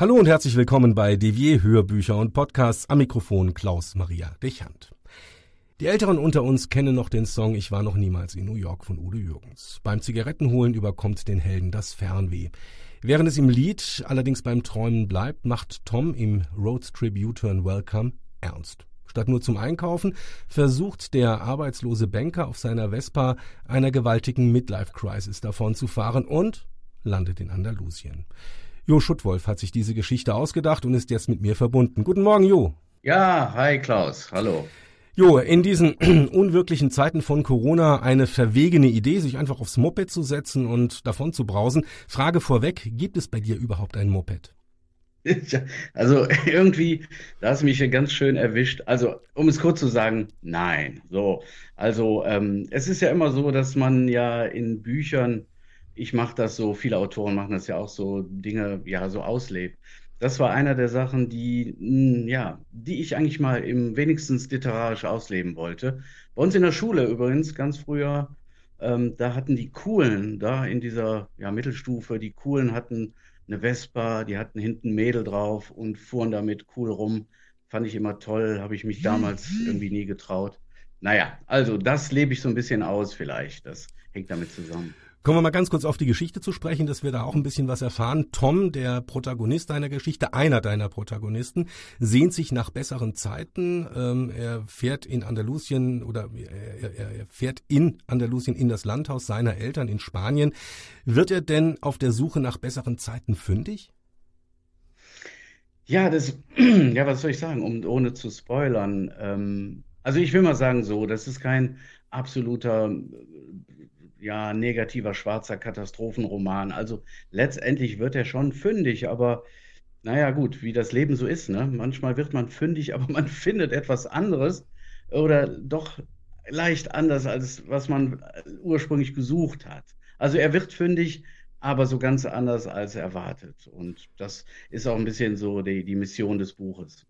Hallo und herzlich willkommen bei Devier Hörbücher und Podcasts am Mikrofon Klaus Maria Dechant. Die Älteren unter uns kennen noch den Song Ich war noch niemals in New York von Udo Jürgens. Beim Zigarettenholen überkommt den Helden das Fernweh. Während es im Lied allerdings beim Träumen bleibt, macht Tom im Roadtrip U-Turn Welcome ernst. Statt nur zum Einkaufen versucht der arbeitslose Banker auf seiner Vespa einer gewaltigen Midlife-Crisis davon zu fahren und landet in Andalusien. Jo Schuttwolf hat sich diese Geschichte ausgedacht und ist jetzt mit mir verbunden. Guten Morgen, Jo. Ja, hi Klaus, hallo. Jo, in diesen unwirklichen Zeiten von Corona eine verwegene Idee, sich einfach aufs Moped zu setzen und davon zu brausen. Frage vorweg, gibt es bei dir überhaupt ein Moped? Also irgendwie, da hast du mich hier ganz schön erwischt. Also, um es kurz zu sagen, nein. So, also ähm, es ist ja immer so, dass man ja in Büchern ich mache das so, viele Autoren machen das ja auch so, Dinge ja so auslebt. Das war einer der Sachen, die, mh, hm, ja, die ich eigentlich mal im wenigstens literarisch ausleben wollte. Bei uns in der Schule übrigens, ganz früher, ähm, da hatten die Coolen, da in dieser ja, Mittelstufe, die Coolen hatten eine Vespa, die hatten hinten Mädel drauf und fuhren damit cool rum. Fand ich immer toll, habe ich mich damals irgendwie nie getraut. Naja, also das lebe ich so ein bisschen aus vielleicht. Das hängt damit zusammen. Kommen wir mal ganz kurz auf die Geschichte zu sprechen, dass wir da auch ein bisschen was erfahren. Tom, der Protagonist deiner Geschichte, einer deiner Protagonisten, sehnt sich nach besseren Zeiten. Ähm, er fährt in Andalusien oder er, er, er fährt in Andalusien in das Landhaus seiner Eltern in Spanien. Wird er denn auf der Suche nach besseren Zeiten fündig? Ja, das, ja, was soll ich sagen, um, ohne zu spoilern. Ähm, also ich will mal sagen so, das ist kein absoluter ja, negativer schwarzer Katastrophenroman. Also letztendlich wird er schon fündig, aber naja, gut, wie das Leben so ist, ne? Manchmal wird man fündig, aber man findet etwas anderes oder doch leicht anders, als was man ursprünglich gesucht hat. Also er wird fündig, aber so ganz anders als erwartet. Und das ist auch ein bisschen so die, die Mission des Buches.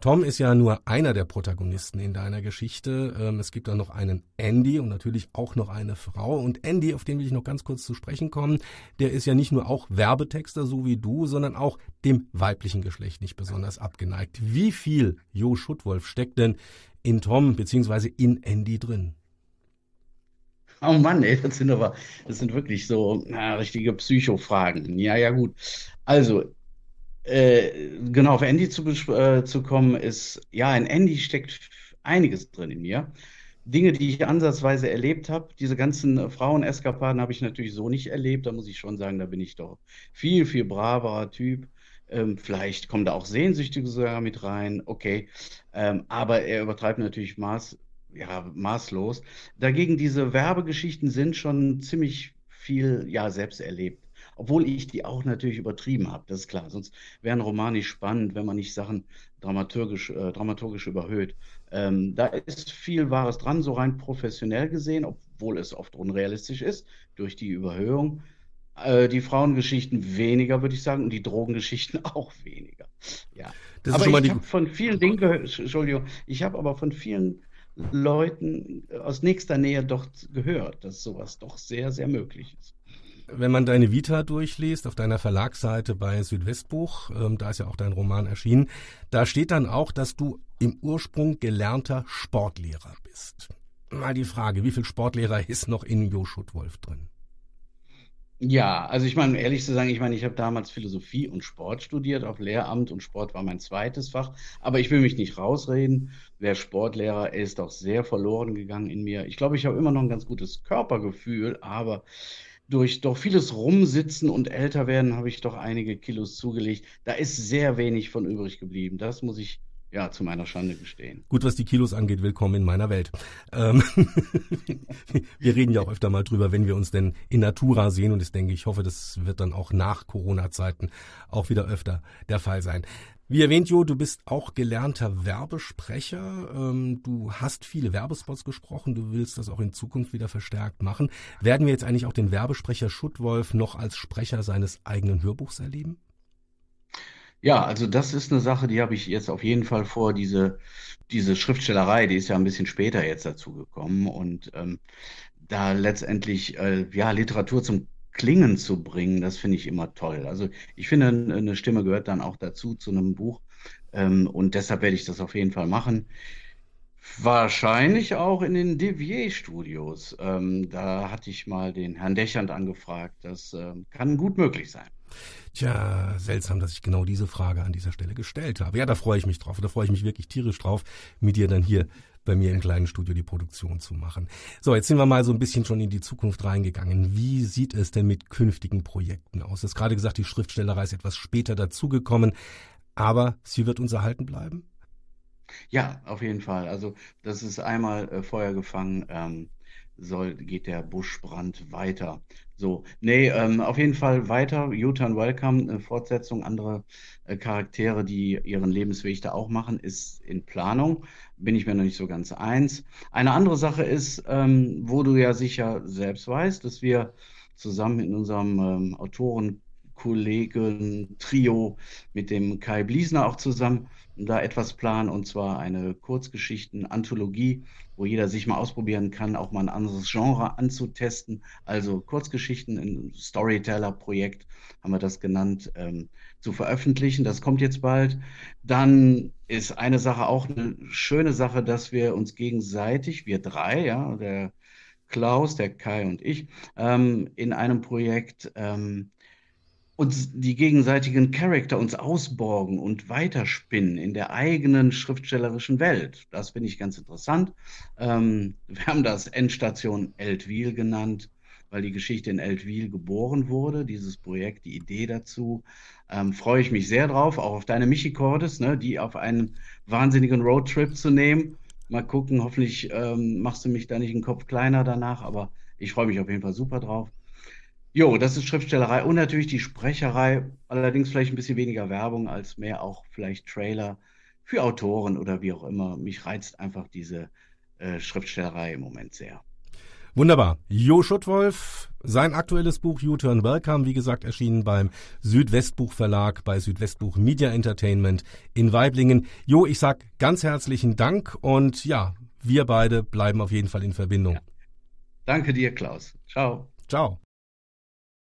Tom ist ja nur einer der Protagonisten in deiner Geschichte. Ähm, es gibt da noch einen Andy und natürlich auch noch eine Frau. Und Andy, auf den will ich noch ganz kurz zu sprechen kommen, der ist ja nicht nur auch Werbetexter, so wie du, sondern auch dem weiblichen Geschlecht nicht besonders abgeneigt. Wie viel Jo Schuttwolf steckt denn in Tom bzw. in Andy drin? Oh Mann, ey, das sind aber, das sind wirklich so na, richtige Psychofragen. Ja, ja, gut. Also, äh, genau, auf Andy zu, äh, zu kommen, ist, ja, in Andy steckt einiges drin in mir. Dinge, die ich ansatzweise erlebt habe. Diese ganzen Frauen-Eskapaden habe ich natürlich so nicht erlebt. Da muss ich schon sagen, da bin ich doch viel, viel braverer Typ. Ähm, vielleicht kommen da auch Sehnsüchtige sogar mit rein. Okay. Ähm, aber er übertreibt natürlich maß, ja, maßlos. Dagegen, diese Werbegeschichten sind schon ziemlich viel, ja, selbst erlebt obwohl ich die auch natürlich übertrieben habe, das ist klar. Sonst wäre ein Roman nicht spannend, wenn man nicht Sachen dramaturgisch, äh, dramaturgisch überhöht. Ähm, da ist viel Wahres dran, so rein professionell gesehen, obwohl es oft unrealistisch ist durch die Überhöhung. Äh, die Frauengeschichten weniger, würde ich sagen, und die Drogengeschichten auch weniger. Ja. Das aber ich habe von vielen Dingen gehört, Entschuldigung, ich habe aber von vielen Leuten aus nächster Nähe doch gehört, dass sowas doch sehr, sehr möglich ist. Wenn man deine Vita durchliest auf deiner Verlagsseite bei Südwestbuch, ähm, da ist ja auch dein Roman erschienen, da steht dann auch, dass du im Ursprung gelernter Sportlehrer bist. Mal die Frage, wie viel Sportlehrer ist noch in Jo Schuttwolf drin? Ja, also ich meine, ehrlich zu sagen, ich meine, ich habe damals Philosophie und Sport studiert, auf Lehramt und Sport war mein zweites Fach. Aber ich will mich nicht rausreden. Wer Sportlehrer ist, auch sehr verloren gegangen in mir. Ich glaube, ich habe immer noch ein ganz gutes Körpergefühl, aber durch doch vieles Rumsitzen und älter werden habe ich doch einige Kilos zugelegt. Da ist sehr wenig von übrig geblieben. Das muss ich ja zu meiner Schande gestehen. Gut, was die Kilos angeht, willkommen in meiner Welt. Ähm, wir reden ja auch öfter mal drüber, wenn wir uns denn in Natura sehen und ich denke, ich hoffe, das wird dann auch nach Corona-Zeiten auch wieder öfter der Fall sein. Wie erwähnt, Jo, du bist auch gelernter Werbesprecher. Ähm, du hast viele Werbespots gesprochen. Du willst das auch in Zukunft wieder verstärkt machen. Werden wir jetzt eigentlich auch den Werbesprecher Schuttwolf noch als Sprecher seines eigenen Hörbuchs erleben? Ja, also das ist eine Sache, die habe ich jetzt auf jeden Fall vor. Diese, diese Schriftstellerei, die ist ja ein bisschen später jetzt dazu gekommen und ähm, da letztendlich äh, ja Literatur zum Klingen zu bringen, das finde ich immer toll. Also ich finde, eine Stimme gehört dann auch dazu, zu einem Buch. Ähm, und deshalb werde ich das auf jeden Fall machen. Wahrscheinlich auch in den Devier-Studios. Ähm, da hatte ich mal den Herrn Dächern angefragt. Das äh, kann gut möglich sein. Tja, seltsam, dass ich genau diese Frage an dieser Stelle gestellt habe. Ja, da freue ich mich drauf. Da freue ich mich wirklich tierisch drauf, mit dir dann hier bei mir im kleinen Studio die Produktion zu machen. So, jetzt sind wir mal so ein bisschen schon in die Zukunft reingegangen. Wie sieht es denn mit künftigen Projekten aus? Du hast gerade gesagt, die Schriftstellerei ist etwas später dazugekommen, aber sie wird uns erhalten bleiben? Ja, auf jeden Fall. Also das ist einmal äh, Feuer gefangen, ähm, soll, geht der Buschbrand weiter. So, nee, ähm, auf jeden Fall weiter. U-Turn Welcome, eine Fortsetzung, andere äh, Charaktere, die ihren Lebensweg da auch machen, ist in Planung. Bin ich mir noch nicht so ganz eins. Eine andere Sache ist, ähm, wo du ja sicher selbst weißt, dass wir zusammen in unserem ähm, Autorenkollegen Trio mit dem Kai Bliesner auch zusammen da etwas planen, und zwar eine Kurzgeschichten-Anthologie, wo jeder sich mal ausprobieren kann, auch mal ein anderes Genre anzutesten. Also Kurzgeschichten, ein Storyteller-Projekt haben wir das genannt, ähm, zu veröffentlichen. Das kommt jetzt bald. Dann ist eine Sache auch eine schöne Sache, dass wir uns gegenseitig, wir drei, ja, der Klaus, der Kai und ich, ähm, in einem Projekt ähm, uns die gegenseitigen Charakter uns ausborgen und weiterspinnen in der eigenen schriftstellerischen Welt. Das finde ich ganz interessant. Ähm, wir haben das Endstation Eltville genannt, weil die Geschichte in Eltville geboren wurde, dieses Projekt, die Idee dazu. Ähm, freue ich mich sehr drauf, auch auf deine Michi Cordes, ne, die auf einen wahnsinnigen Roadtrip zu nehmen. Mal gucken, hoffentlich ähm, machst du mich da nicht einen Kopf kleiner danach, aber ich freue mich auf jeden Fall super drauf. Jo, das ist Schriftstellerei und natürlich die Sprecherei, allerdings vielleicht ein bisschen weniger Werbung als mehr auch vielleicht Trailer für Autoren oder wie auch immer. Mich reizt einfach diese äh, Schriftstellerei im Moment sehr. Wunderbar. Jo Schuttwolf, sein aktuelles Buch U-Turn Welcome, wie gesagt, erschienen beim Südwestbuch Verlag bei Südwestbuch Media Entertainment in Weiblingen. Jo, ich sag ganz herzlichen Dank und ja, wir beide bleiben auf jeden Fall in Verbindung. Ja. Danke dir, Klaus. Ciao. Ciao.